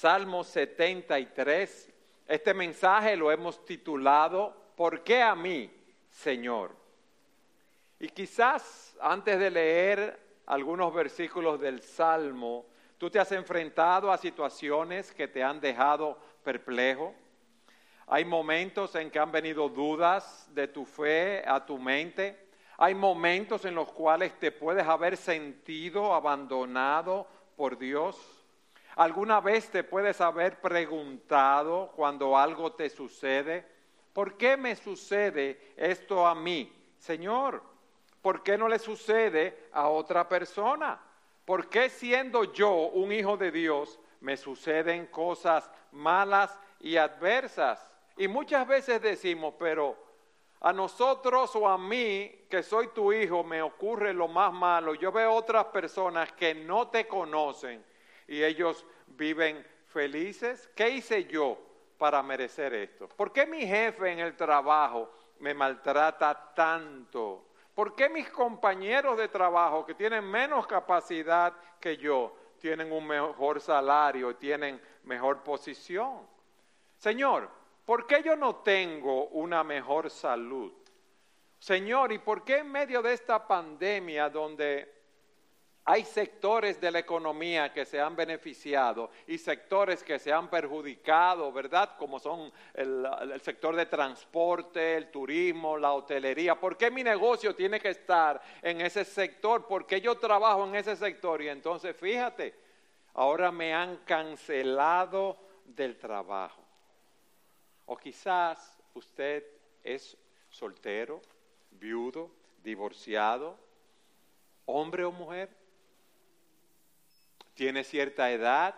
Salmo 73. Este mensaje lo hemos titulado ¿Por qué a mí, Señor? Y quizás antes de leer algunos versículos del Salmo, tú te has enfrentado a situaciones que te han dejado perplejo. Hay momentos en que han venido dudas de tu fe a tu mente. Hay momentos en los cuales te puedes haber sentido abandonado por Dios. ¿Alguna vez te puedes haber preguntado cuando algo te sucede, ¿por qué me sucede esto a mí? Señor, ¿por qué no le sucede a otra persona? ¿Por qué siendo yo un hijo de Dios me suceden cosas malas y adversas? Y muchas veces decimos, pero a nosotros o a mí, que soy tu hijo, me ocurre lo más malo. Yo veo otras personas que no te conocen y ellos viven felices. ¿Qué hice yo para merecer esto? ¿Por qué mi jefe en el trabajo me maltrata tanto? ¿Por qué mis compañeros de trabajo que tienen menos capacidad que yo tienen un mejor salario, tienen mejor posición? Señor, ¿por qué yo no tengo una mejor salud? Señor, ¿y por qué en medio de esta pandemia donde hay sectores de la economía que se han beneficiado y sectores que se han perjudicado, ¿verdad? Como son el, sector de transporte, el turismo, la hotelería. ¿Por qué mi negocio tiene que estar en ese sector? ¿Por qué yo trabajo en ese sector? Y entonces, fíjate, ahora me han cancelado del trabajo. O quizás usted es soltero, viudo, divorciado, hombre o mujer tiene cierta edad,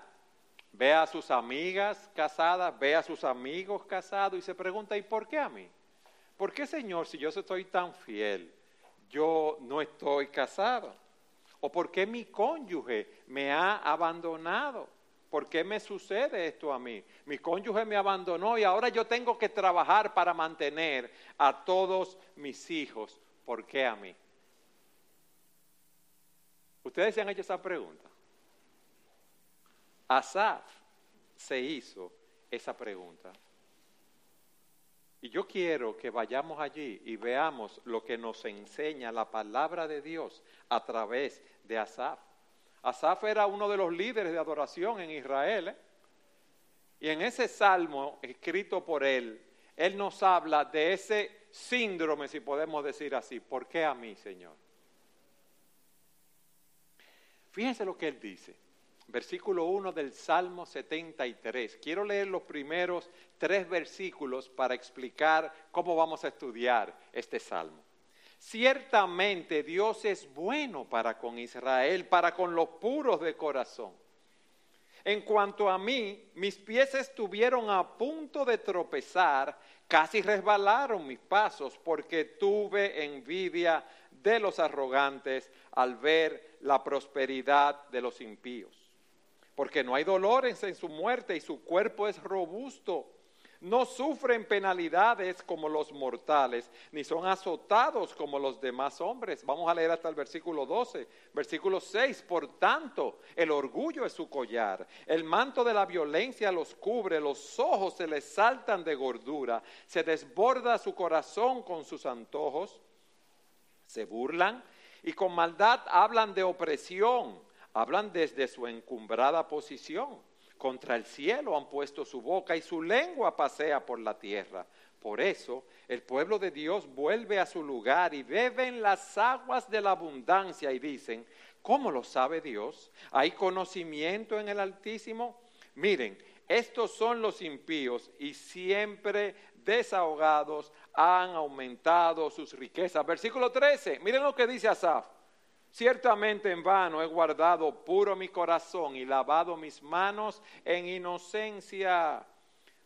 ve a sus amigas casadas, ve a sus amigos casados y se pregunta, ¿y por qué a mí? ¿Por qué, Señor, si yo estoy tan fiel, yo no estoy casado? ¿O por qué mi cónyuge me ha abandonado? ¿Por qué me sucede esto a mí? Mi cónyuge me abandonó y ahora yo tengo que trabajar para mantener a todos mis hijos. ¿Por qué a mí? ¿Ustedes se han hecho esa pregunta? Asaf se hizo esa pregunta. Y yo quiero que vayamos allí y veamos lo que nos enseña la palabra de Dios a través de Asaf. Asaf era uno de los líderes de adoración en Israel. ¿eh? Y en ese salmo escrito por él, él nos habla de ese síndrome, si podemos decir así. ¿Por qué a mí, Señor? Fíjense lo que él dice versículo 1 del Salmo 73. Quiero leer los primeros tres versículos para explicar cómo vamos a estudiar este Salmo. Ciertamente Dios es bueno para con Israel, para con los puros de corazón. En cuanto a mí, mis pies estuvieron a punto de tropezar, casi resbalaron mis pasos, porque tuve envidia de los arrogantes al ver la prosperidad de los impíos porque no hay dolores en su muerte y su cuerpo es robusto. No sufren penalidades como los mortales, ni son azotados como los demás hombres. Vamos a leer hasta el versículo 12. Versículo 6. Por tanto, el orgullo es su collar. El manto de la violencia los cubre. Los ojos se les saltan de gordura. Se desborda su corazón con sus antojos. Se burlan y con maldad hablan de opresión hablan desde su encumbrada posición. Contra el cielo han puesto su boca y su lengua pasea por la tierra. Por eso el pueblo de Dios vuelve a su lugar y beben las aguas de la abundancia y dicen, ¿cómo lo sabe Dios? ¿Hay conocimiento en el Altísimo? Miren, estos son los impíos y siempre desahogados han aumentado sus riquezas. Versículo 13, miren lo que dice Asaf. Ciertamente en vano he guardado puro mi corazón y lavado mis manos en inocencia,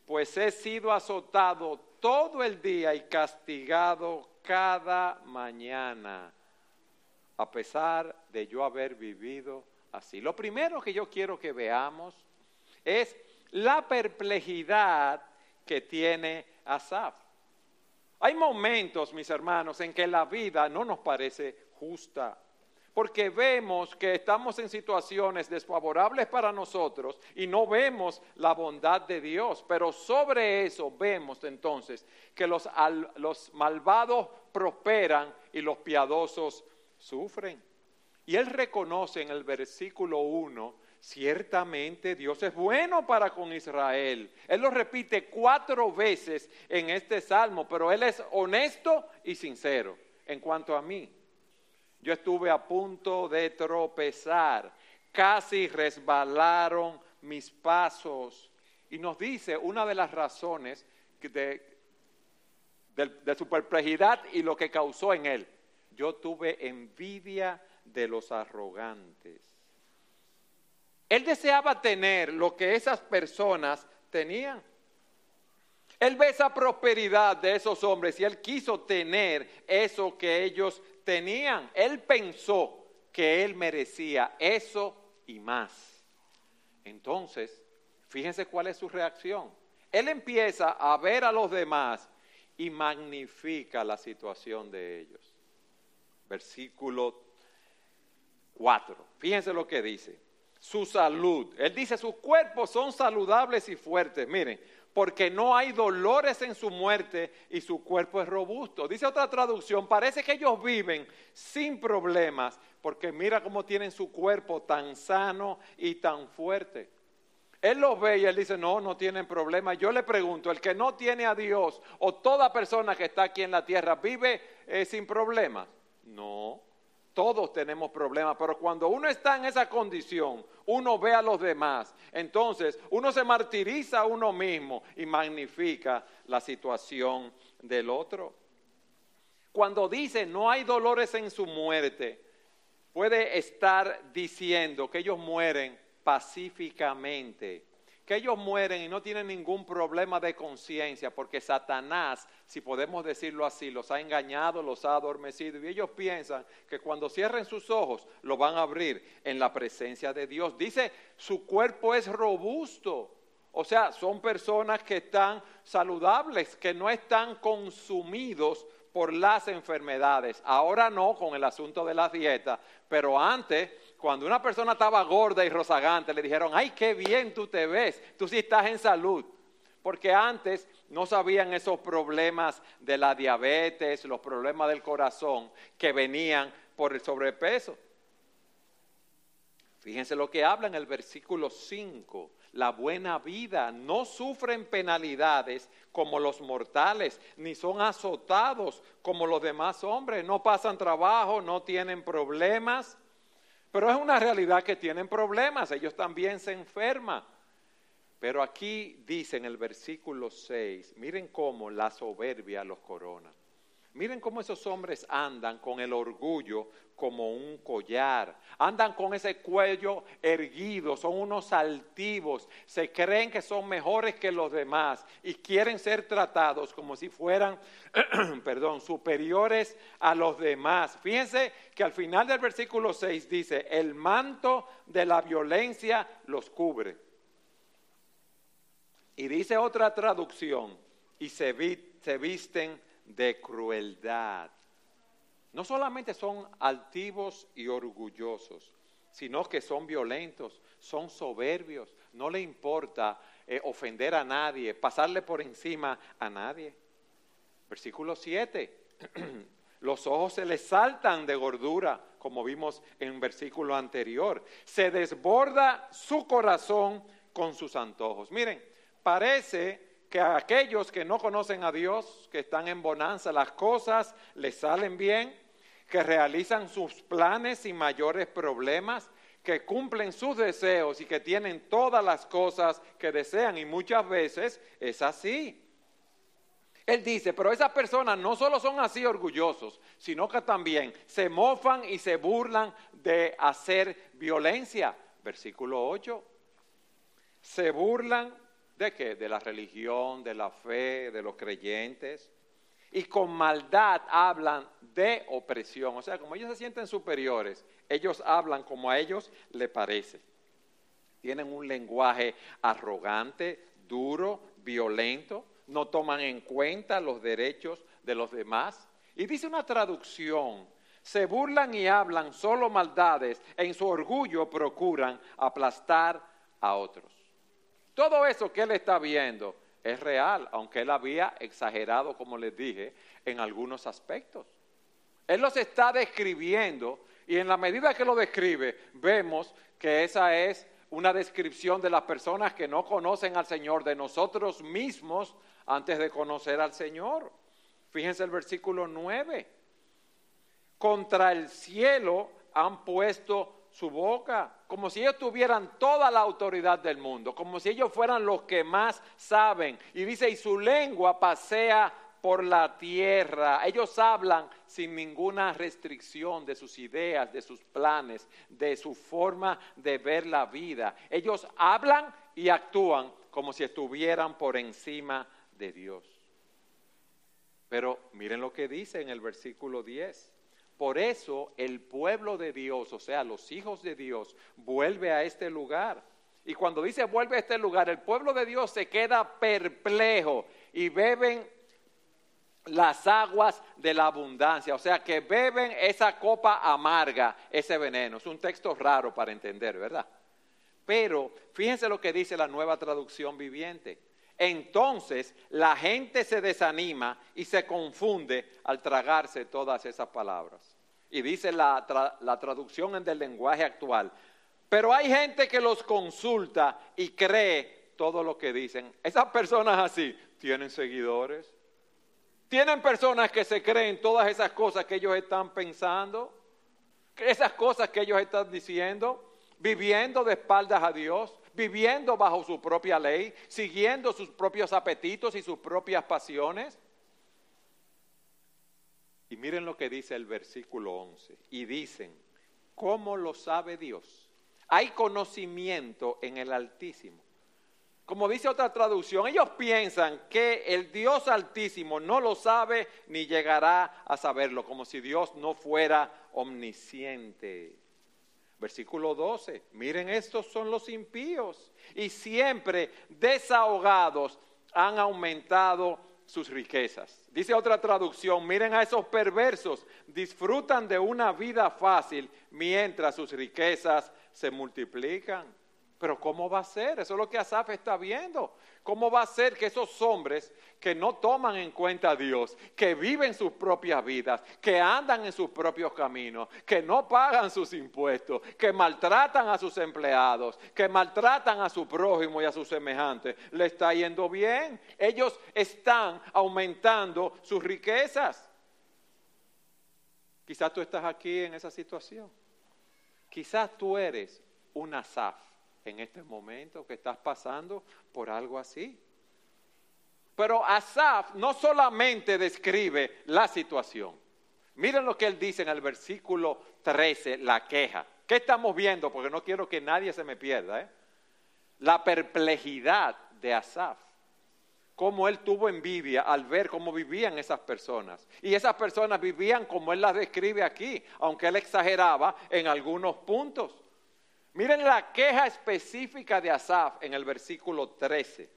pues he sido azotado todo el día y castigado cada mañana, a pesar de yo haber vivido así. Lo primero que yo quiero que veamos es la perplejidad que tiene Asaf. Hay momentos, mis hermanos, en que la vida no nos parece justa porque vemos que estamos en situaciones desfavorables para nosotros y no vemos la bondad de Dios. Pero sobre eso vemos entonces que los, malvados prosperan y los piadosos sufren. Y él reconoce en el versículo 1, ciertamente Dios es bueno para con Israel. Él lo repite cuatro veces en este salmo, pero él es honesto y sincero en cuanto a mí. Yo estuve a punto de tropezar, casi resbalaron mis pasos. Y nos dice una de las razones de, de, su perplejidad y lo que causó en él. Yo tuve envidia de los arrogantes. Él deseaba tener lo que esas personas tenían. Él ve esa prosperidad de esos hombres y él quiso tener eso que ellos tenían. Él pensó que él merecía eso y más. Entonces, fíjense cuál es su reacción. Él empieza a ver a los demás y magnifica la situación de ellos. Versículo 4. Fíjense lo que dice. Su salud. Él dice, sus cuerpos son saludables y fuertes. Miren, porque no hay dolores en su muerte y su cuerpo es robusto. Dice otra traducción, parece que ellos viven sin problemas, porque mira cómo tienen su cuerpo tan sano y tan fuerte. Él los ve y él dice, no, no tienen problemas. Yo le pregunto, el que no tiene a Dios o toda persona que está aquí en la tierra, ¿vive eh, sin problemas? No. Todos tenemos problemas, pero cuando uno está en esa condición, uno ve a los demás. Entonces, uno se martiriza a uno mismo y magnifica la situación del otro. Cuando dice no hay dolores en su muerte, puede estar diciendo que ellos mueren pacíficamente que ellos mueren y no tienen ningún problema de conciencia, porque Satanás, si podemos decirlo así, los ha engañado, los ha adormecido, y ellos piensan que cuando cierren sus ojos lo van a abrir en la presencia de Dios. Dice, su cuerpo es robusto, o sea, son personas que están saludables, que no están consumidos por las enfermedades. Ahora no con el asunto de la dieta, pero antes cuando una persona estaba gorda y rozagante, le dijeron, ay, qué bien tú te ves, tú sí estás en salud. Porque antes no sabían esos problemas de la diabetes, los problemas del corazón que venían por el sobrepeso. Fíjense lo que habla en el versículo 5. La buena vida no sufren penalidades como los mortales, ni son azotados como los demás hombres. No pasan trabajo, no tienen problemas pero es una realidad que tienen problemas, ellos también se enferman. Pero aquí dice en el versículo 6, miren cómo la soberbia los corona. Miren cómo esos hombres andan con el orgullo como un collar, andan con ese cuello erguido, son unos altivos, se creen que son mejores que los demás y quieren ser tratados como si fueran, perdón, superiores a los demás. Fíjense que al final del versículo 6 dice, el manto de la violencia los cubre. Y dice otra traducción, y se, visten de crueldad. No solamente son altivos y orgullosos, sino que son violentos, son soberbios, no le importa eh, ofender a nadie, pasarle por encima a nadie. Versículo 7, los ojos se les saltan de gordura, como vimos en un versículo anterior, se desborda su corazón con sus antojos. Miren, parece que a aquellos que no conocen a Dios, que están en bonanza, las cosas les salen bien, que realizan sus planes sin mayores problemas, que cumplen sus deseos y que tienen todas las cosas que desean y muchas veces es así. Él dice, pero esas personas no solo son así orgullosos, sino que también se mofan y se burlan de hacer violencia. Versículo 8. Se burlan ¿De qué? De la religión, de la fe, de los creyentes. Y con maldad hablan de opresión. O sea, como ellos se sienten superiores, ellos hablan como a ellos le parece. Tienen un lenguaje arrogante, duro, violento. No toman en cuenta los derechos de los demás. Y dice una traducción, se burlan y hablan solo maldades, en su orgullo procuran aplastar a otros. Todo eso que él está viendo es real, aunque él había exagerado, como les dije, en algunos aspectos. Él los está describiendo y en la medida que lo describe, vemos que esa es una descripción de las personas que no conocen al Señor, de nosotros mismos antes de conocer al Señor. Fíjense el versículo 9. Contra el cielo han puesto su boca, como si ellos tuvieran toda la autoridad del mundo, como si ellos fueran los que más saben. Y dice, y su lengua pasea por la tierra. Ellos hablan sin ninguna restricción de sus ideas, de sus planes, de su forma de ver la vida. Ellos hablan y actúan como si estuvieran por encima de Dios. Pero miren lo que dice en el versículo 10. Por eso el pueblo de Dios, o sea, los hijos de Dios, vuelve a este lugar. Y cuando dice vuelve a este lugar, el pueblo de Dios se queda perplejo y beben las aguas de la abundancia, o sea, que beben esa copa amarga, ese veneno. Es un texto raro para entender, ¿verdad? Pero fíjense lo que dice la nueva traducción viviente. Entonces la gente se desanima y se confunde al tragarse todas esas palabras. Y dice la, la traducción del lenguaje actual. Pero hay gente que los consulta y cree todo lo que dicen. Esas personas así tienen seguidores, tienen personas que se creen todas esas cosas que ellos están pensando, esas cosas que ellos están diciendo, viviendo de espaldas a Dios, viviendo bajo su propia ley, siguiendo sus propios apetitos y sus propias pasiones. Y miren lo que dice el versículo 11. Y dicen, ¿cómo lo sabe Dios? Hay conocimiento en el Altísimo como dice otra traducción, ellos piensan que el Dios altísimo no lo sabe ni llegará a saberlo, como si Dios no fuera omnisciente. Versículo 12, miren, estos son los impíos y siempre desahogados han aumentado sus riquezas. Dice otra traducción, miren a esos perversos, disfrutan de una vida fácil mientras sus riquezas se multiplican. Pero ¿cómo va a ser? Eso es lo que Asaf está viendo. ¿Cómo va a ser que esos hombres que no toman en cuenta a Dios, que viven sus propias vidas, que andan en sus propios caminos, que no pagan sus impuestos, que maltratan a sus empleados, que maltratan a su prójimo y a sus semejantes, le está yendo bien? Ellos están aumentando sus riquezas. Quizás tú estás aquí en esa situación. Quizás tú eres un Asaf en este momento que estás pasando por algo así. Pero Asaf no solamente describe la situación. Miren lo que él dice en el versículo 13, la queja. ¿Qué estamos viendo? Porque no quiero que nadie se me pierda. ¿eh? La perplejidad de Asaf. Cómo él tuvo envidia al ver cómo vivían esas personas. Y esas personas vivían como él las describe aquí, aunque él exageraba en algunos puntos. Miren la queja específica de Asaf en el versículo 13.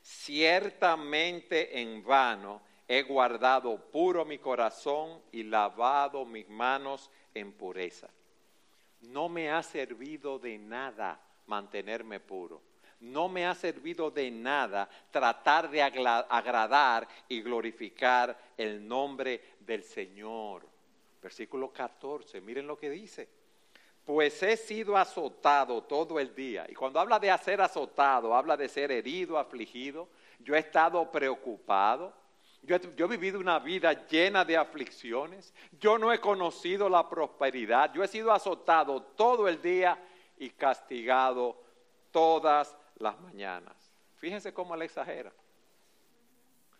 Ciertamente en vano he guardado puro mi corazón y lavado mis manos en pureza. No me ha servido de nada mantenerme puro. No me ha servido de nada tratar de agradar y glorificar el nombre del Señor. Versículo 14, miren lo que dice pues he sido azotado todo el día. Y cuando habla de ser azotado, habla de ser herido, afligido. Yo he estado preocupado. Yo he, vivido una vida llena de aflicciones. Yo no he conocido la prosperidad. Yo he sido azotado todo el día y castigado todas las mañanas. Fíjense cómo le exagera.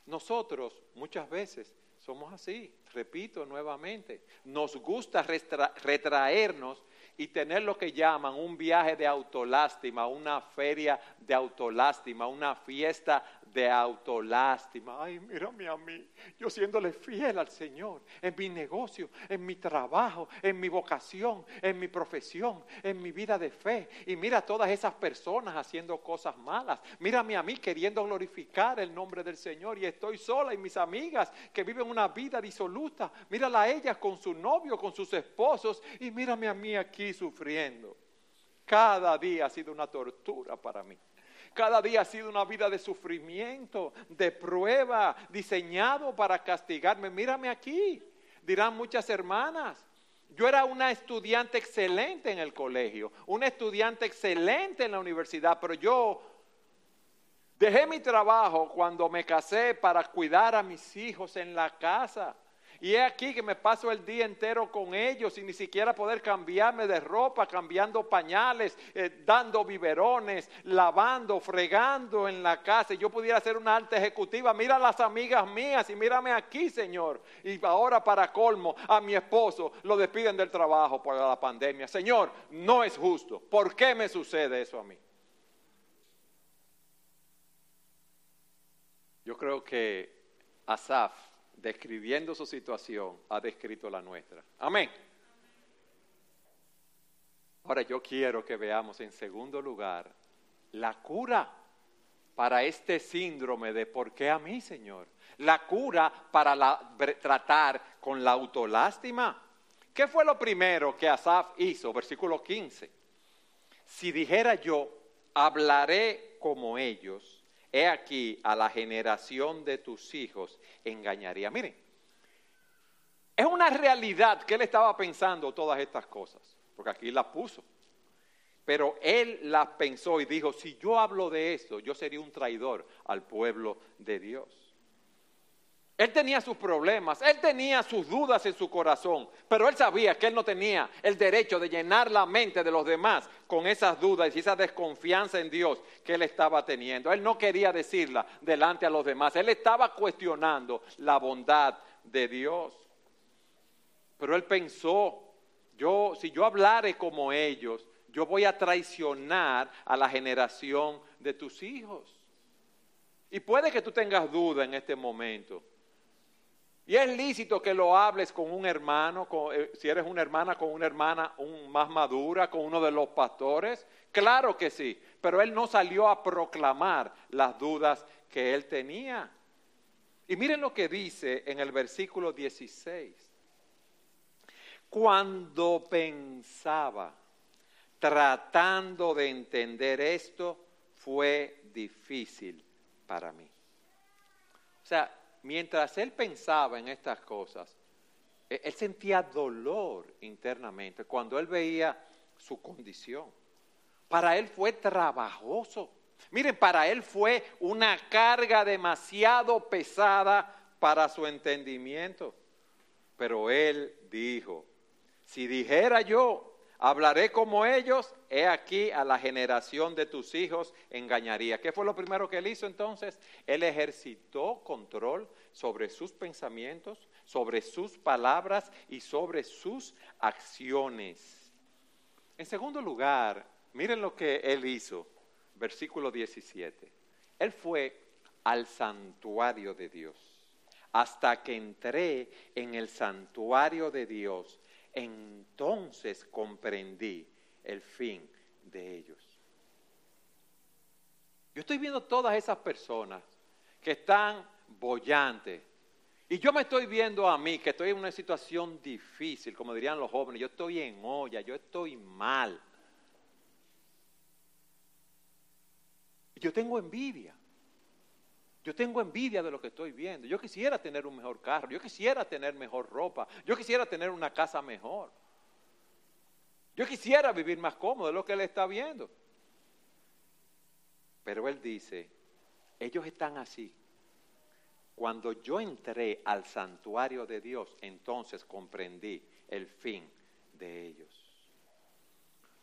Nosotros muchas veces somos así, repito nuevamente, nos gusta retraernos y tener lo que llaman un viaje de autolástima, una feria de autolástima, una fiesta de autolástima. Ay, mírame a mí, yo siéndole fiel al Señor en mi negocio, en mi trabajo, en mi vocación, en mi profesión, en mi vida de fe. Y mira a todas esas personas haciendo cosas malas. Mírame a mí queriendo glorificar el nombre del Señor y estoy sola y mis amigas que viven una vida disoluta. Mírala a ellas con su novio, con sus esposos y mírame a mí aquí sufriendo. Cada día ha sido una tortura para mí. Cada día ha sido una vida de sufrimiento, de prueba, diseñado para castigarme. Mírame aquí, dirán muchas hermanas. Yo era una estudiante excelente en el colegio, una estudiante excelente en la universidad, pero yo dejé mi trabajo cuando me casé para cuidar a mis hijos en la casa. Y es aquí que me paso el día entero con ellos sin ni siquiera poder cambiarme de ropa, cambiando pañales, eh, dando biberones, lavando, fregando en la casa. Y yo pudiera ser una alta ejecutiva. Mira a las amigas mías y mírame aquí, Señor. Y ahora para colmo, a mi esposo lo despiden del trabajo por la pandemia. Señor, no es justo. ¿Por qué me sucede eso a mí? Yo creo que Asaf describiendo su situación, ha descrito la nuestra. Amén. Ahora yo quiero que veamos en segundo lugar la cura para este síndrome de ¿por qué a mí, Señor? La cura para tratar con la autolástima. ¿Qué fue lo primero que Asaf hizo? Versículo 15. Si dijera yo, hablaré como ellos he aquí a la generación de tus hijos engañaría. Miren, es una realidad que él estaba pensando todas estas cosas, porque aquí las puso. Pero él las pensó y dijo, si yo hablo de esto, yo sería un traidor al pueblo de Dios. Él tenía sus problemas, él tenía sus dudas en su corazón, pero él sabía que él no tenía el derecho de llenar la mente de los demás con esas dudas y esa desconfianza en Dios que él estaba teniendo. Él no quería decirla delante a los demás, él estaba cuestionando la bondad de Dios. Pero él pensó, yo si yo hablare como ellos, yo voy a traicionar a la generación de tus hijos. Y puede que tú tengas duda en este momento. Y es lícito que lo hables con un hermano, eh, si eres una hermana, con una hermana más madura, con uno de los pastores. Claro que sí, pero él no salió a proclamar las dudas que él tenía. Y miren lo que dice en el versículo 16. Cuando pensaba, tratando de entender esto, fue difícil para mí. O sea, mientras él pensaba en estas cosas, e-, él sentía dolor internamente cuando él veía su condición. Para él fue trabajoso. Miren, para él fue una carga demasiado pesada para su entendimiento. Pero él dijo, si dijera yo, hablaré como ellos, he aquí a la generación de tus hijos engañaría. ¿Qué fue lo primero que él hizo entonces? Él ejercitó control sobre sus pensamientos, sobre sus palabras y sobre sus acciones. En segundo lugar, miren lo que él hizo, versículo 17. Él fue al santuario de Dios. Hasta que entré en el santuario de Dios, entonces comprendí el fin de ellos. Yo estoy viendo todas esas personas que están bollantes. Y yo me estoy viendo a mí, que estoy en una situación difícil, como dirían los jóvenes, yo estoy en olla, yo estoy mal. Yo tengo envidia. Yo tengo envidia de lo que estoy viendo. Yo quisiera tener un mejor carro, yo quisiera tener mejor ropa, yo quisiera tener una casa mejor. Yo quisiera vivir más cómodo de lo que él está viendo. Pero él dice, ellos están así. Cuando yo entré al santuario de Dios, entonces comprendí el fin de ellos.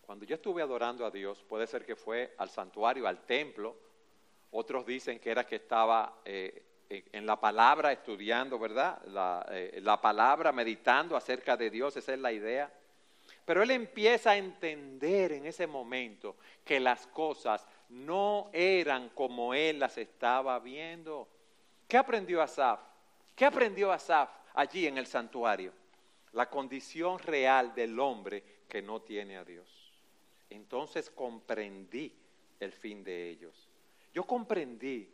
Cuando yo estuve adorando a Dios, puede ser que fue al santuario, al templo, otros dicen que era que estaba eh, en la palabra estudiando, ¿verdad? La, eh, la palabra, meditando acerca de Dios, esa es la idea. Pero él empieza a entender en ese momento que las cosas no eran como él las estaba viendo. ¿Qué aprendió Asaf? ¿Qué aprendió Asaf allí en el santuario? La condición real del hombre que no tiene a Dios. Entonces comprendí el fin de ellos. Yo comprendí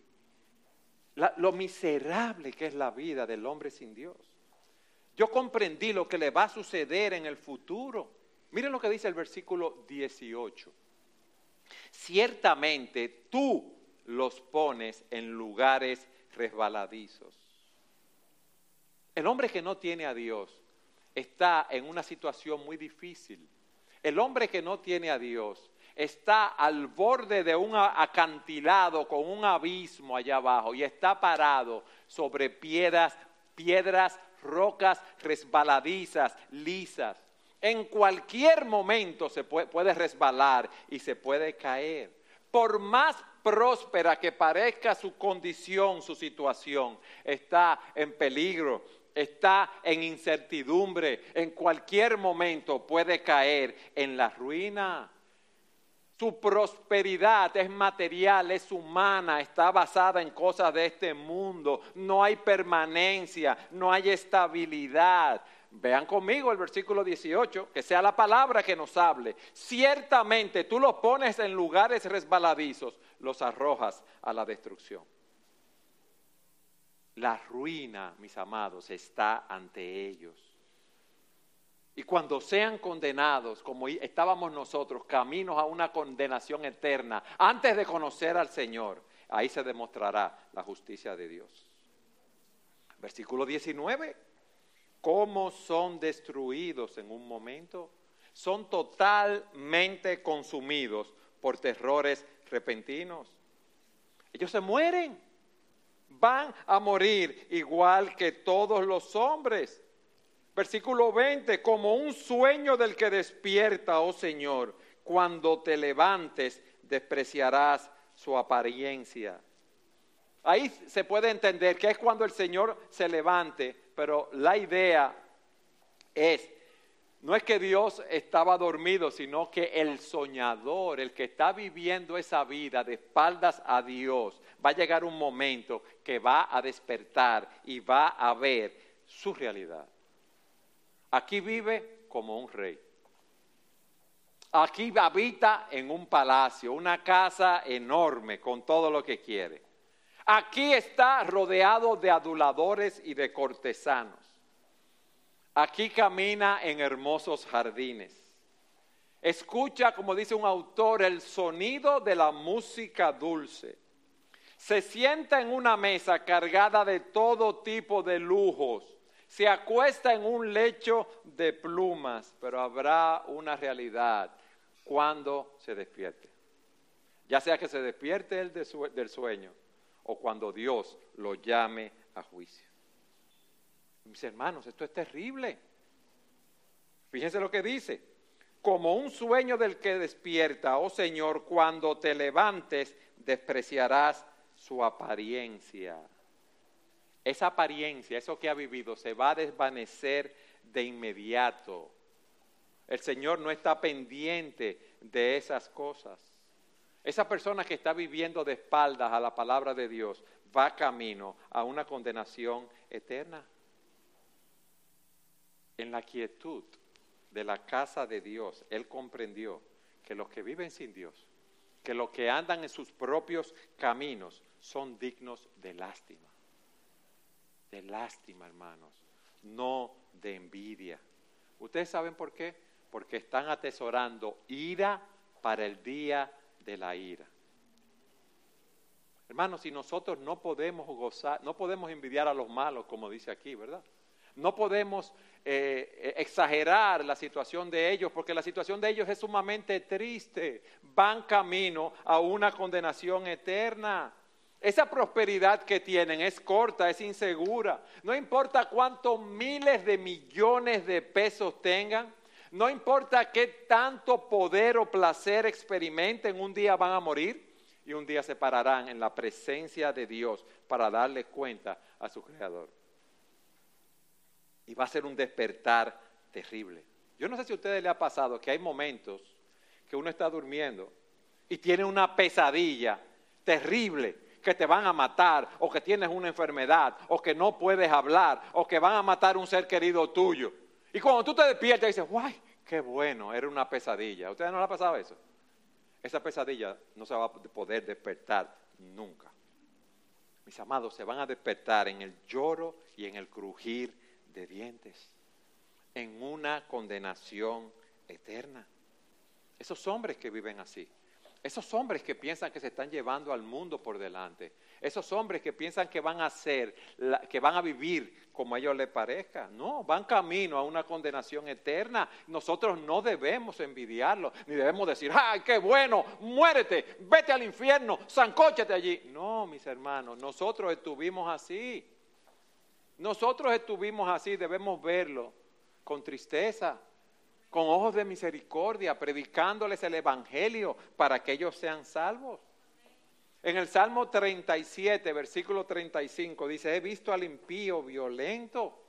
lo miserable que es la vida del hombre sin Dios. Yo comprendí lo que le va a suceder en el futuro. Miren lo que dice el versículo 18. Ciertamente tú los pones en lugares resbaladizos. El hombre que no tiene a Dios está en una situación muy difícil. El hombre que no tiene a Dios está al borde de un acantilado con un abismo allá abajo y está parado sobre piedras, piedras, rocas resbaladizas, lisas. En cualquier momento se puede, resbalar y se puede caer. Por más próspera que parezca su condición, su situación, está en peligro, está en incertidumbre, en cualquier momento puede caer en la ruina. Su prosperidad es material, es humana, está basada en cosas de este mundo. No hay permanencia, no hay estabilidad. Vean conmigo el versículo 18, que sea la palabra que nos hable. Ciertamente tú los pones en lugares resbaladizos, los arrojas a la destrucción. La ruina, mis amados, está ante ellos. Y cuando sean condenados, como estábamos nosotros, caminos a una condenación eterna, antes de conocer al Señor, ahí se demostrará la justicia de Dios. Versículo 19, ¿cómo son destruidos en un momento? Son totalmente consumidos por terrores repentinos. Ellos se mueren, van a morir igual que todos los hombres. Versículo 20, como un sueño del que despierta, oh Señor, cuando te levantes despreciarás su apariencia. Ahí se puede entender que es cuando el Señor se levante, pero la idea es, no es que Dios estaba dormido, sino que el soñador, el que está viviendo esa vida de espaldas a Dios, va a llegar un momento que va a despertar y va a ver su realidad. Aquí vive como un rey. Aquí habita en un palacio, una casa enorme con todo lo que quiere. Aquí está rodeado de aduladores y de cortesanos. Aquí camina en hermosos jardines. Escucha, como dice un autor, el sonido de la música dulce. Se sienta en una mesa cargada de todo tipo de lujos se acuesta en un lecho de plumas, pero habrá una realidad cuando se despierte. Ya sea que se despierte él del sueño o cuando Dios lo llame a juicio. Mis hermanos, esto es terrible. Fíjense lo que dice. Como un sueño del que despierta, oh Señor, cuando te levantes, despreciarás su apariencia esa apariencia, eso que ha vivido, se va a desvanecer de inmediato. El Señor no está pendiente de esas cosas. Esa persona que está viviendo de espaldas a la palabra de Dios va camino a una condenación eterna. En la quietud de la casa de Dios, Él comprendió que los que viven sin Dios, que los que andan en sus propios caminos, son dignos de lástima de lástima, hermanos, no de envidia. ¿Ustedes saben por qué? Porque están atesorando ira para el día de la ira. Hermanos, si nosotros no podemos gozar, no podemos envidiar a los malos, como dice aquí, ¿verdad? No podemos eh, exagerar la situación de ellos, porque la situación de ellos es sumamente triste. Van camino a una condenación eterna. Esa prosperidad que tienen es corta, es insegura. No importa cuántos miles de millones de pesos tengan, no importa qué tanto poder o placer experimenten, un día van a morir y un día se pararán en la presencia de Dios para darle cuenta a su Creador. Y va a ser un despertar terrible. Yo no sé si a ustedes les ha pasado que hay momentos que uno está durmiendo y tienes una pesadilla terrible que te van a matar o que tienes una enfermedad o que no puedes hablar o que van a matar un ser querido tuyo. Y cuando tú te despiertas dices, guay, qué bueno, era una pesadilla. ¿A ustedes no le ha pasado eso? Esa pesadilla no se va a poder despertar nunca. Mis amados, se van a despertar en el lloro y en el crujir de dientes, en una condenación eterna. Esos hombres que viven así, esos hombres que piensan que se están llevando al mundo por delante, esos hombres que piensan que van a ser, que van a vivir como a ellos les parezca, no, van camino a una condenación eterna. Nosotros no debemos envidiarlo, ni debemos decir, ¡ay, qué bueno! Muérete, vete al infierno, zancóchate allí. No, mis hermanos, nosotros estuvimos así. Nosotros estuvimos así, debemos verlo con tristeza, con ojos de misericordia, predicándoles el Evangelio para que ellos sean salvos. En el Salmo 37, versículo 35, dice, he visto al impío violento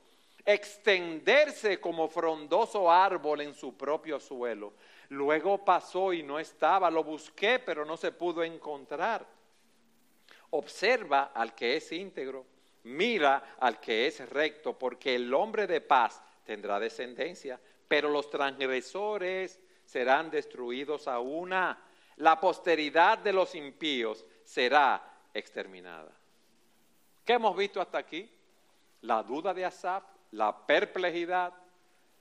extenderse como frondoso árbol en su propio suelo. Luego pasó y no estaba, lo busqué, pero no se pudo encontrar. Observa al que es íntegro, mira al que es recto, porque el hombre de paz tendrá descendencia pero los transgresores serán destruidos a una. La posteridad de los impíos será exterminada. ¿Qué hemos visto hasta aquí? La duda de Asaf, la perplejidad.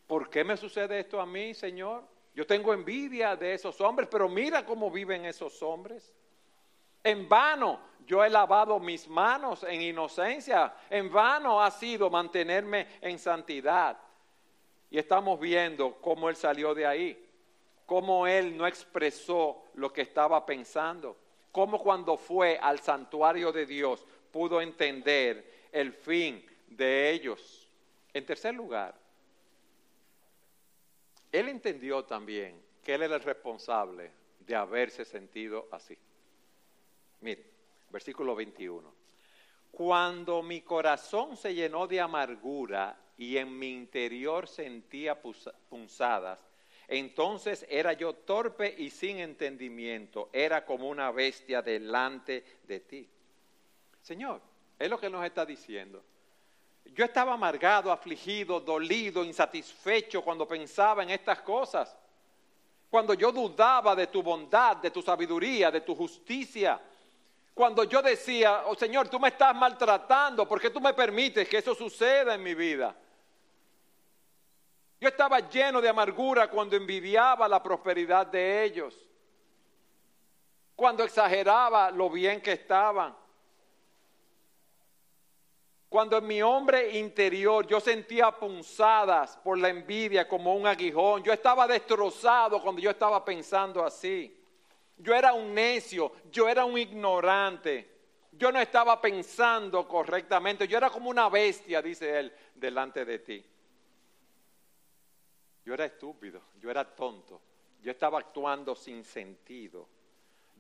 ¿Por qué me sucede esto a mí, Señor? Yo tengo envidia de esos hombres, pero mira cómo viven esos hombres. En vano yo he lavado mis manos en inocencia. En vano ha sido mantenerme en santidad. Y estamos viendo cómo él salió de ahí, cómo él no expresó lo que estaba pensando, cómo cuando fue al santuario de Dios pudo entender el fin de ellos. En tercer lugar, él entendió también que él era el responsable de haberse sentido así. Mire, versículo 21. Cuando mi corazón se llenó de amargura y en mi interior sentía punzadas. Entonces era yo torpe y sin entendimiento, era como una bestia delante de ti. Señor, es lo que nos está diciendo. Yo estaba amargado, afligido, dolido, insatisfecho cuando pensaba en estas cosas. Cuando yo dudaba de tu bondad, de tu sabiduría, de tu justicia. Cuando yo decía, oh Señor, tú me estás maltratando, ¿por qué tú me permites que eso suceda en mi vida? Yo estaba lleno de amargura cuando envidiaba la prosperidad de ellos, cuando exageraba lo bien que estaban, cuando en mi hombre interior yo sentía punzadas por la envidia como un aguijón, yo estaba destrozado cuando yo estaba pensando así. Yo era un necio, yo era un ignorante, yo no estaba pensando correctamente, yo era como una bestia, dice él, delante de ti. Yo era estúpido, yo era tonto, yo estaba actuando sin sentido.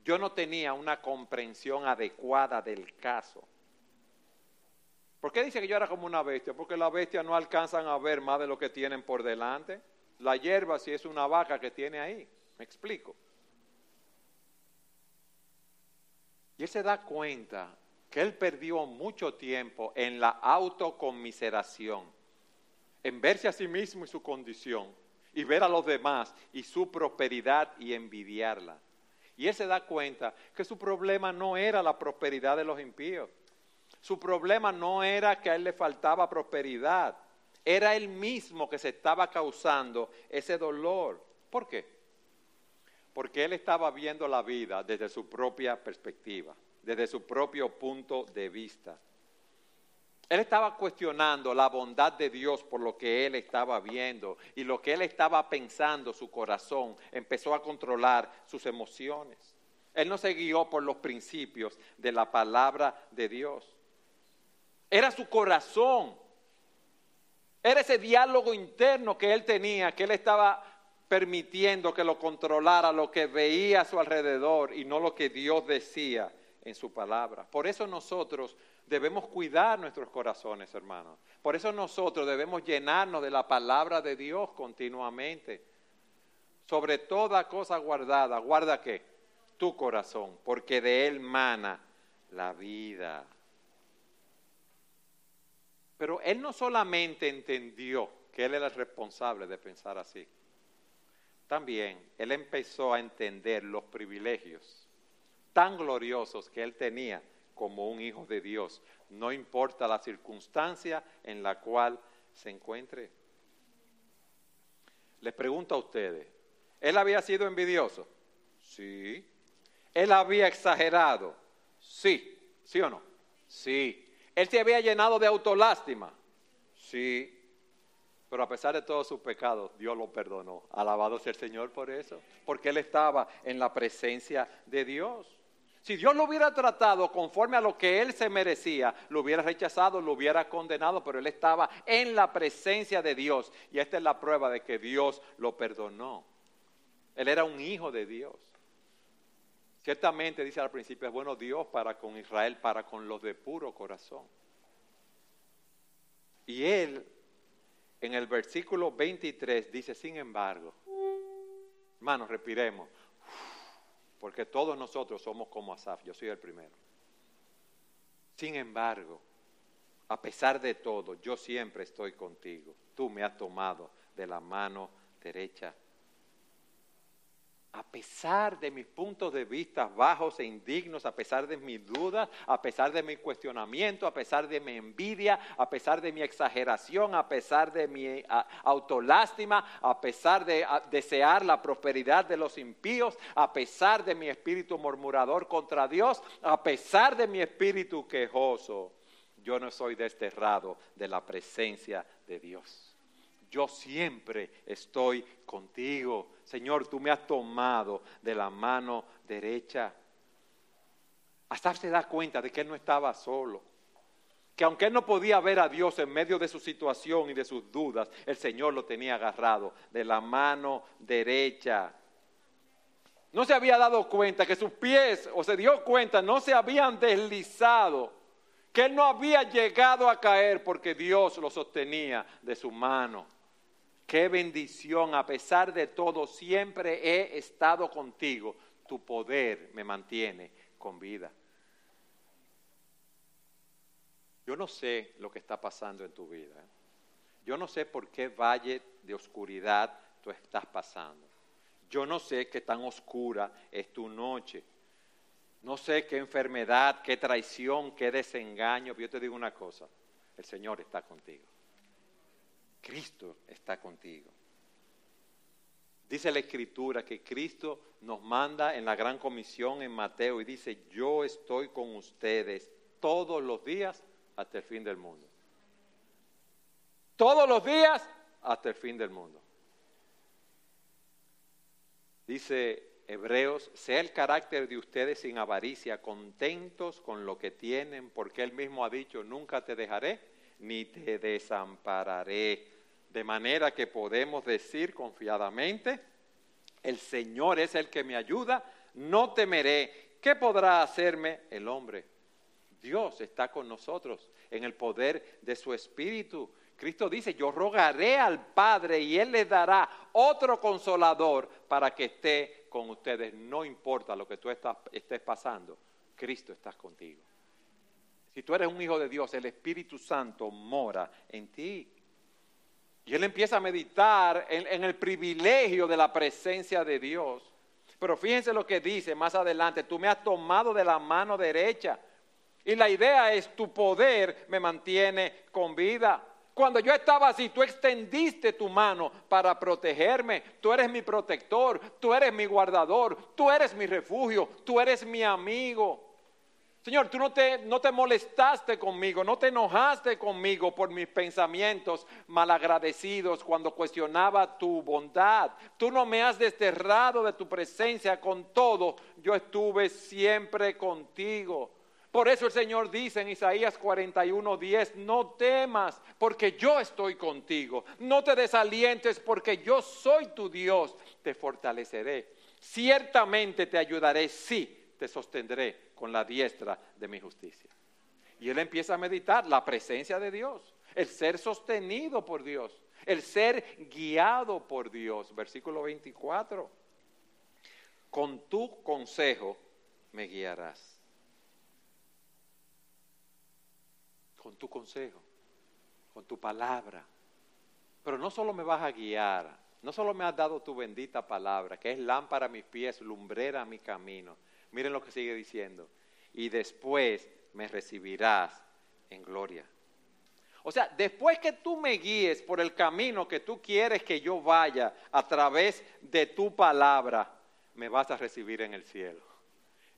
Yo no tenía una comprensión adecuada del caso. ¿Por qué dice que yo era como una bestia? Porque las bestias no alcanzan a ver más de lo que tienen por delante. La hierba si es una vaca que tiene ahí. ¿Me explico? Y él se da cuenta que él perdió mucho tiempo en la autoconmiseración en verse a sí mismo y su condición, y ver a los demás y su prosperidad y envidiarla. Y él se da cuenta que su problema no era la prosperidad de los impíos. Su problema no era que a él le faltaba prosperidad. Era él mismo que se estaba causando ese dolor. ¿Por qué? Porque él estaba viendo la vida desde su propia perspectiva, desde su propio punto de vista. Él estaba cuestionando la bondad de Dios por lo que él estaba viendo y lo que él estaba pensando, su corazón, empezó a controlar sus emociones. Él no se guió por los principios de la palabra de Dios. Era su corazón. Era ese diálogo interno que él tenía, que él estaba permitiendo que lo controlara, lo que veía a su alrededor y no lo que Dios decía en su palabra. Por eso nosotros debemos cuidar nuestros corazones, hermanos. Por eso nosotros debemos llenarnos de la palabra de Dios continuamente. Sobre toda cosa guardada, ¿guarda qué? tu corazón, porque de él mana la vida. Pero él no solamente entendió que él era el responsable de pensar así, también él empezó a entender los privilegios tan gloriosos que él tenía como un hijo de Dios, no importa la circunstancia en la cual se encuentre. Les pregunto a ustedes, ¿él había sido envidioso? Sí. ¿Él había exagerado? Sí. ¿Sí o no? Sí. ¿Él se había llenado de autolástima? Sí. Pero a pesar de todos sus pecados, Dios lo perdonó. Alabado sea el Señor por eso. Porque él estaba en la presencia de Dios. Si Dios lo hubiera tratado conforme a lo que él se merecía, lo hubiera rechazado, lo hubiera condenado, pero él estaba en la presencia de Dios. Y esta es la prueba de que Dios lo perdonó. Él era un hijo de Dios. Ciertamente, dice al principio, es bueno Dios para con Israel, para con los de puro corazón. Y él, en el versículo 23, dice, sin embargo, hermanos, respiremos porque todos nosotros somos como Asaf, yo soy el primero. Sin embargo, a pesar de todo, yo siempre estoy contigo. Tú me has tomado de la mano derecha a pesar de mis puntos de vista bajos e indignos, a pesar de mis dudas, a pesar de mi cuestionamiento, a pesar de mi envidia, a pesar de mi exageración, a pesar de mi autolástima, a pesar de desear la prosperidad de los impíos, a pesar de mi espíritu murmurador contra Dios, a pesar de mi espíritu quejoso, yo no soy desterrado de la presencia de Dios yo siempre estoy contigo. Señor, tú me has tomado de la mano derecha. Hasta se da cuenta de que él no estaba solo. Que aunque él no podía ver a Dios en medio de su situación y de sus dudas, el Señor lo tenía agarrado de la mano derecha. No se había dado cuenta que sus pies, o se dio cuenta, no se habían deslizado, que él no había llegado a caer porque Dios lo sostenía de su mano. Qué bendición, a pesar de todo, siempre he estado contigo. Tu poder me mantiene con vida. Yo no sé lo que está pasando en tu vida. Yo no sé por qué valle de oscuridad tú estás pasando. Yo no sé qué tan oscura es tu noche. No sé qué enfermedad, qué traición, qué desengaño. Pero yo te digo una cosa, el Señor está contigo. Cristo está contigo. Dice la Escritura que Cristo nos manda en la gran comisión en Mateo y dice, yo estoy con ustedes todos los días hasta el fin del mundo. Todos los días hasta el fin del mundo. Dice Hebreos, sea el carácter de ustedes sin avaricia, contentos con lo que tienen, porque Él mismo ha dicho, nunca te dejaré ni te desampararé. De manera que podemos decir confiadamente, el Señor es el que me ayuda, no temeré. ¿Qué podrá hacerme el hombre? Dios está con nosotros en el poder de su Espíritu. Cristo dice, yo rogaré al Padre y Él les dará otro consolador para que esté con ustedes. No importa lo que tú estés pasando, Cristo está contigo. Si tú eres un hijo de Dios, el Espíritu Santo mora en ti. Y él empieza a meditar en, el privilegio de la presencia de Dios. Pero fíjense lo que dice más adelante, tú me has tomado de la mano derecha. Y la idea es, tu poder me mantiene con vida. Cuando yo estaba así, tú extendiste tu mano para protegerme. Tú eres mi protector, tú eres mi guardador, tú eres mi refugio, tú eres mi amigo. Señor, tú no te, no te molestaste conmigo, no te enojaste conmigo por mis pensamientos malagradecidos cuando cuestionaba tu bondad. Tú no me has desterrado de tu presencia con todo. Yo estuve siempre contigo. Por eso el Señor dice en Isaías 41:10, no temas porque yo estoy contigo. No te desalientes porque yo soy tu Dios. Te fortaleceré. Ciertamente te ayudaré, sí te sostendré con la diestra de mi justicia. Y él empieza a meditar la presencia de Dios, el ser sostenido por Dios, el ser guiado por Dios. Versículo 24. con tu consejo me guiarás. Con tu consejo, con tu palabra. Pero no solo me vas a guiar, no solo me has dado tu bendita palabra, que es lámpara a mis pies, lumbrera a mi camino. Miren lo que sigue diciendo. Y después me recibirás en gloria. O sea, después que tú me guíes por el camino que tú quieres que yo vaya a través de tu palabra, me vas a recibir en el cielo.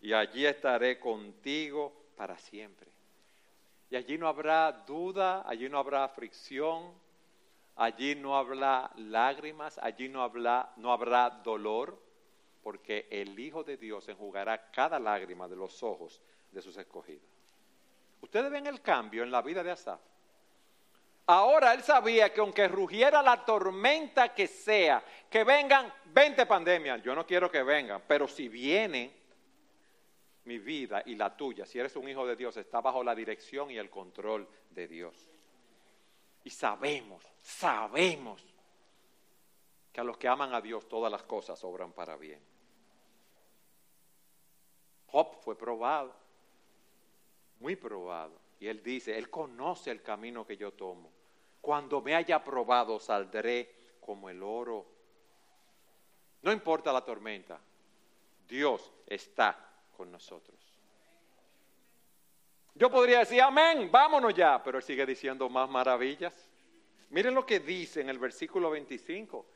Y allí estaré contigo para siempre. Y allí no habrá duda, allí no habrá fricción, allí no habrá lágrimas, allí no habrá, no habrá dolor, porque el Hijo de Dios enjugará cada lágrima de los ojos de sus escogidos. Ustedes ven el cambio en la vida de Asaf. Ahora él sabía que aunque rugiera la tormenta que sea, que vengan 20 pandemias, yo no quiero que vengan, pero si viene mi vida y la tuya, si eres un hijo de Dios, está bajo la dirección y el control de Dios. Y sabemos, sabemos que a los que aman a Dios todas las cosas obran para bien. Job fue probado, muy probado. Y él dice, él conoce el camino que yo tomo. Cuando me haya probado saldré como el oro. No importa la tormenta, Dios está con nosotros. Yo podría decir, amén, vámonos ya, pero él sigue diciendo más maravillas. Miren lo que dice en el versículo 25.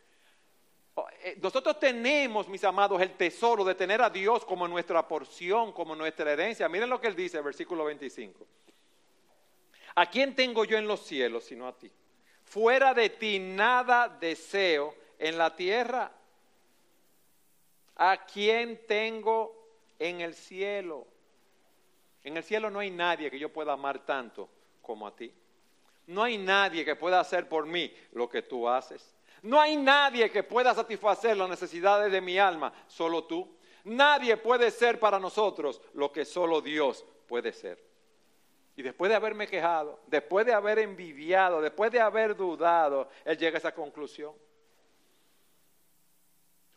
Eh, nosotros tenemos, mis amados, el tesoro de tener a Dios como nuestra porción, como nuestra herencia. Miren lo que él dice, versículo 25. ¿A quién tengo yo en los cielos sino a ti? Fuera de ti nada deseo en la tierra. ¿A quién tengo en el cielo? En el cielo no hay nadie que yo pueda amar tanto como a ti. No hay nadie que pueda hacer por mí lo que tú haces. No hay nadie que pueda satisfacer las necesidades de mi alma, solo tú. Nadie puede ser para nosotros lo que solo Dios puede ser. Y después de haberme quejado, después de haber envidiado, después de haber dudado, él llega a esa conclusión.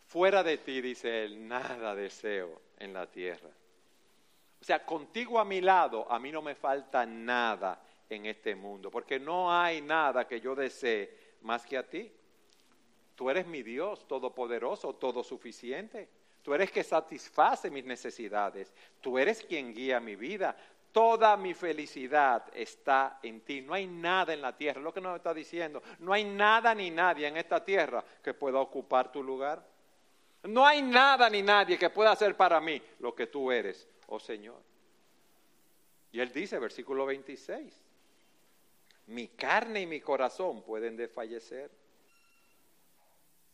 Fuera de ti, dice él, nada deseo en la tierra. O sea, contigo a mi lado, a mí no me falta nada en este mundo, porque no hay nada que yo desee más que a ti. Tú eres mi Dios todopoderoso, todo suficiente. Tú eres que satisface mis necesidades. Tú eres quien guía mi vida toda mi felicidad está en ti. No hay nada en la tierra, lo que nos está diciendo, no hay nada ni nadie en esta tierra que pueda ocupar tu lugar. No hay nada ni nadie que pueda hacer para mí lo que tú eres, oh Señor. Y él dice, versículo 26, mi carne y mi corazón pueden desfallecer.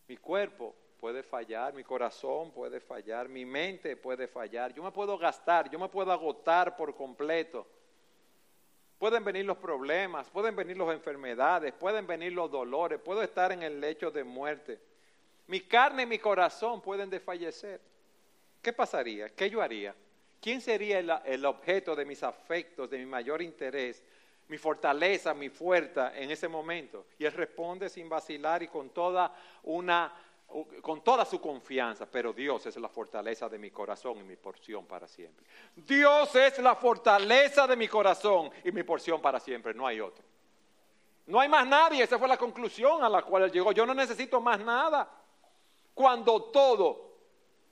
Mi cuerpo puede fallar, mi corazón puede fallar, mi mente puede fallar, yo me puedo gastar, yo me puedo agotar por completo. Pueden venir los problemas, pueden venir las enfermedades, pueden venir los dolores, puedo estar en el lecho de muerte. Mi carne y mi corazón pueden desfallecer. ¿Qué pasaría? ¿Qué yo haría? ¿Quién sería el, el objeto de mis afectos, de mi mayor interés, mi fortaleza, mi fuerza en ese momento? Y él responde sin vacilar y con toda una con toda su confianza, pero Dios es la fortaleza de mi corazón y mi porción para siempre. Dios es la fortaleza de mi corazón y mi porción para siempre, no hay otro. No hay más nadie, esa fue la conclusión a la cual él llegó. Yo no necesito más nada. Cuando todo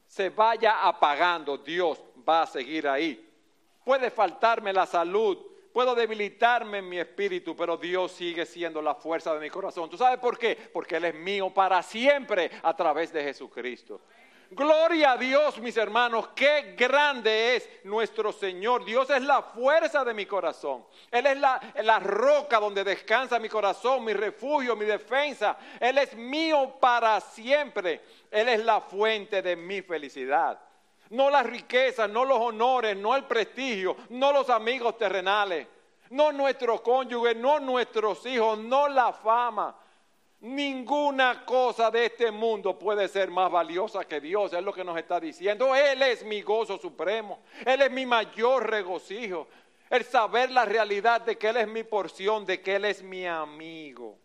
se vaya apagando, Dios va a seguir ahí. Puede faltarme la salud, Puedo debilitarme en mi espíritu, pero Dios sigue siendo la fuerza de mi corazón. ¿Tú sabes por qué? Porque Él es mío para siempre a través de Jesucristo. Gloria a Dios, mis hermanos, qué grande es nuestro Señor. Dios es la fuerza de mi corazón. Él es la, la, roca donde descansa mi corazón, mi refugio, mi defensa. Él es mío para siempre. Él es la fuente de mi felicidad. No las riquezas, no los honores, no el prestigio, no los amigos terrenales, no nuestro cónyuge, no nuestros hijos, no la fama. Ninguna cosa de este mundo puede ser más valiosa que Dios, es lo que nos está diciendo. Él es mi gozo supremo, Él es mi mayor regocijo. El saber la realidad de que Él es mi porción, de que Él es mi amigo.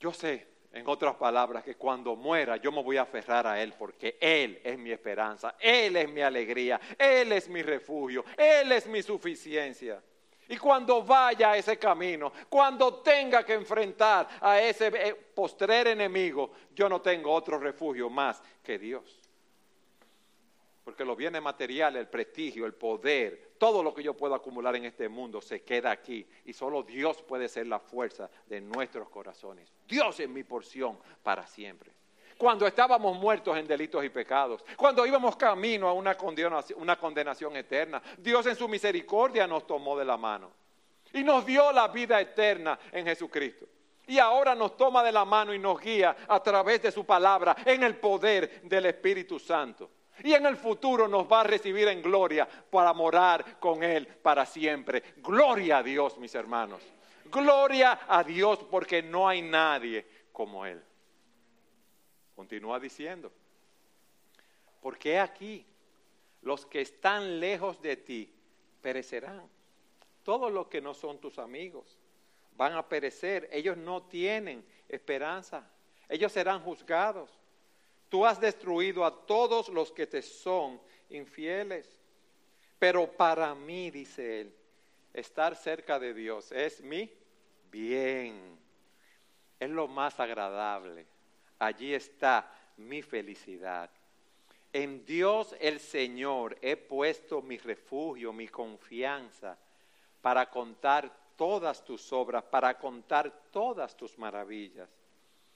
Yo sé, en otras palabras, que cuando muera yo me voy a aferrar a Él porque Él es mi esperanza, Él es mi alegría, Él es mi refugio, Él es mi suficiencia. Y cuando vaya a ese camino, cuando tenga que enfrentar a ese eh, postrer enemigo, yo no tengo otro refugio más que Dios. Porque los bienes materiales, el prestigio, el poder, todo lo que yo puedo acumular en este mundo se queda aquí. Y solo Dios puede ser la fuerza de nuestros corazones. Dios es mi porción para siempre. Cuando estábamos muertos en delitos y pecados, cuando íbamos camino a una condenación, una condenación eterna, Dios en su misericordia nos tomó de la mano y nos dio la vida eterna en Jesucristo. Y ahora nos toma de la mano y nos guía a través de su palabra en el poder del Espíritu Santo. Y en el futuro nos va a recibir en gloria para morar con Él para siempre. Gloria a Dios, mis hermanos. Gloria a Dios porque no hay nadie como Él. Continúa diciendo, porque aquí los que están lejos de ti perecerán. Todos los que no son tus amigos van a perecer. Ellos no tienen esperanza. Ellos serán juzgados. Tú has destruido a todos los que te son infieles. Pero para mí, dice él, estar cerca de Dios es mi bien. Es lo más agradable. Allí está mi felicidad. En Dios el Señor he puesto mi refugio, mi confianza, para contar todas tus obras, para contar todas tus maravillas.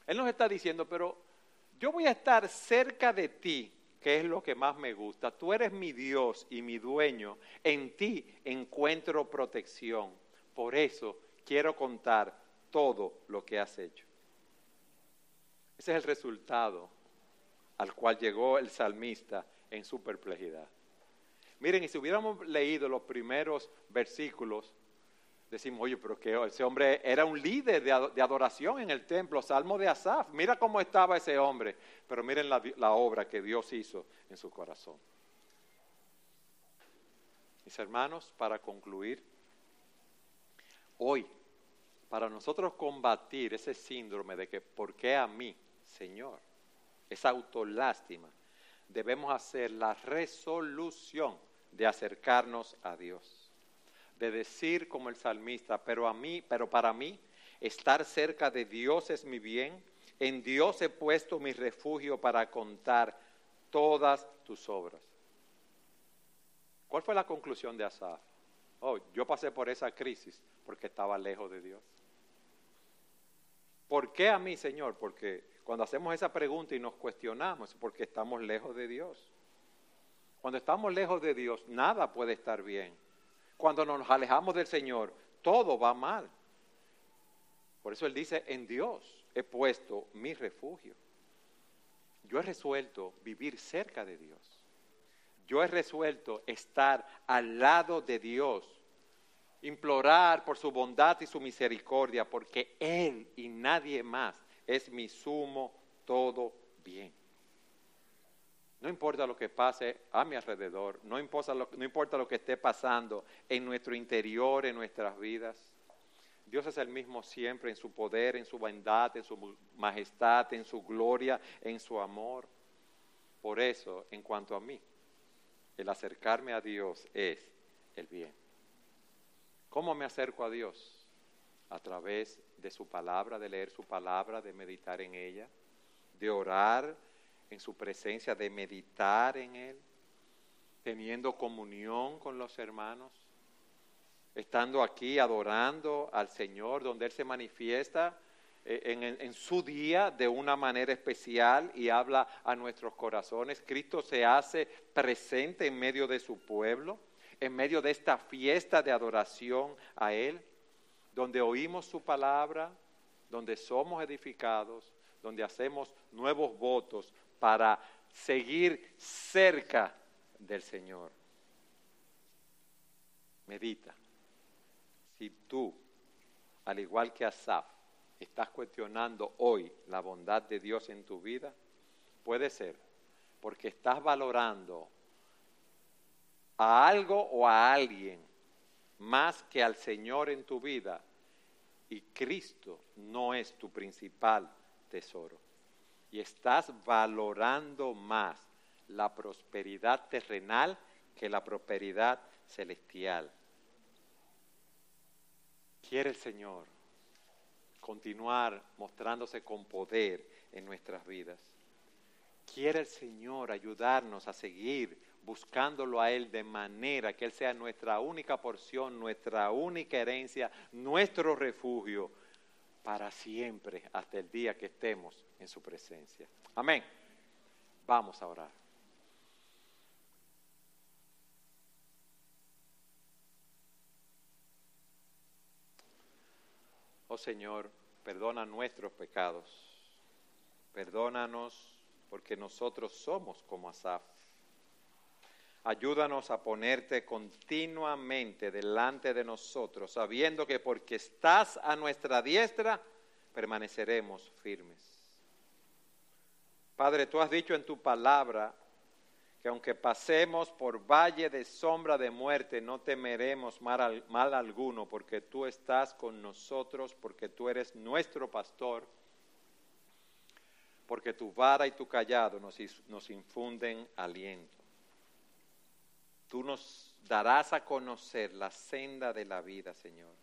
Él nos está diciendo, pero yo voy a estar cerca de ti, que es lo que más me gusta. Tú eres mi Dios y mi dueño. En ti encuentro protección. Por eso quiero contar todo lo que has hecho. Ese es el resultado al cual llegó el salmista en su perplejidad. Miren, y si hubiéramos leído los primeros versículos decimos, oye, pero que ese hombre era un líder de, adoración en el templo, Salmo de Asaf, mira cómo estaba ese hombre, pero miren la, la obra que Dios hizo en su corazón. Mis hermanos, para concluir, hoy, para nosotros combatir ese síndrome de que, ¿por qué a mí, Señor? Esa autolástima, debemos hacer la resolución de acercarnos a Dios de decir como el salmista, pero a mí, pero para mí, estar cerca de Dios es mi bien, en Dios he puesto mi refugio para contar todas tus obras. ¿Cuál fue la conclusión de Asaf? Oh, yo pasé por esa crisis porque estaba lejos de Dios. ¿Por qué a mí, Señor? Porque cuando hacemos esa pregunta y nos cuestionamos, porque estamos lejos de Dios. Cuando estamos lejos de Dios, nada puede estar bien. Cuando nos alejamos del Señor, todo va mal. Por eso Él dice, en Dios he puesto mi refugio. Yo he resuelto vivir cerca de Dios. Yo he resuelto estar al lado de Dios, implorar por su bondad y su misericordia, porque Él y nadie más es mi sumo todo bien. No importa lo que pase a mi alrededor, no importa, lo, no importa lo que esté pasando en nuestro interior, en nuestras vidas. Dios es el mismo siempre en su poder, en su bondad, en su majestad, en su gloria, en su amor. Por eso, en cuanto a mí, el acercarme a Dios es el bien. ¿Cómo me acerco a Dios? A través de su palabra, de leer su palabra, de meditar en ella, de orar en su presencia, de meditar en Él, teniendo comunión con los hermanos, estando aquí adorando al Señor, donde Él se manifiesta eh, en, en, su día de una manera especial y habla a nuestros corazones. Cristo se hace presente en medio de su pueblo, en medio de esta fiesta de adoración a Él, donde oímos su palabra, donde somos edificados, donde hacemos nuevos votos, para seguir cerca del Señor. Medita. Si tú, al igual que Asaf, estás cuestionando hoy la bondad de Dios en tu vida, puede ser porque estás valorando a algo o a alguien más que al Señor en tu vida y Cristo no es tu principal tesoro. Y estás valorando más la prosperidad terrenal que la prosperidad celestial. Quiere el Señor continuar mostrándose con poder en nuestras vidas. Quiere el Señor ayudarnos a seguir buscándolo a Él de manera que Él sea nuestra única porción, nuestra única herencia, nuestro refugio para siempre, hasta el día que estemos en su presencia. Amén. Vamos a orar. Oh Señor, perdona nuestros pecados. Perdónanos porque nosotros somos como Asaf. Ayúdanos a ponerte continuamente delante de nosotros, sabiendo que porque estás a nuestra diestra, permaneceremos firmes. Padre, tú has dicho en tu palabra que aunque pasemos por valle de sombra de muerte, no temeremos mal, alguno, porque tú estás con nosotros, porque tú eres nuestro pastor, porque tu vara y tu callado nos, nos infunden aliento. Tú nos darás a conocer la senda de la vida, Señor.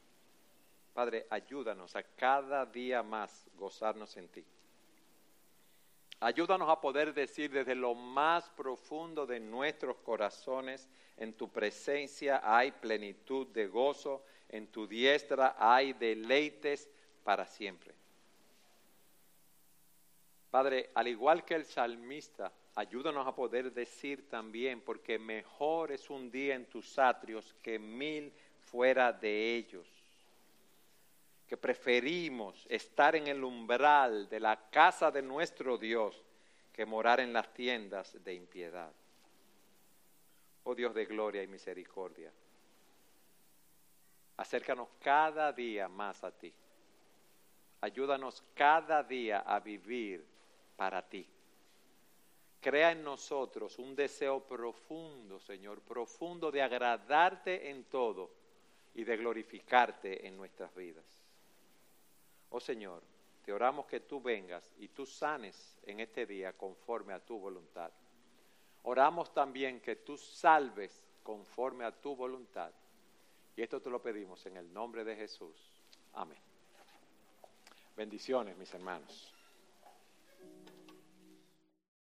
Padre, ayúdanos a cada día más gozarnos en ti. Ayúdanos a poder decir desde lo más profundo de nuestros corazones, en tu presencia hay plenitud de gozo, en tu diestra hay deleites para siempre. Padre, al igual que el salmista, ayúdanos a poder decir también, porque mejor es un día en tus atrios que mil fuera de ellos que preferimos estar en el umbral de la casa de nuestro Dios que morar en las tiendas de impiedad. Oh Dios de gloria y misericordia, acércanos cada día más a ti. Ayúdanos cada día a vivir para ti. Crea en nosotros un deseo profundo, Señor, profundo de agradarte en todo y de glorificarte en nuestras vidas. Oh Señor, te oramos que tú vengas y tú sanes en este día conforme a tu voluntad. Oramos también que tú salves conforme a tu voluntad. Y esto te lo pedimos en el nombre de Jesús. Amén. Bendiciones, mis hermanos.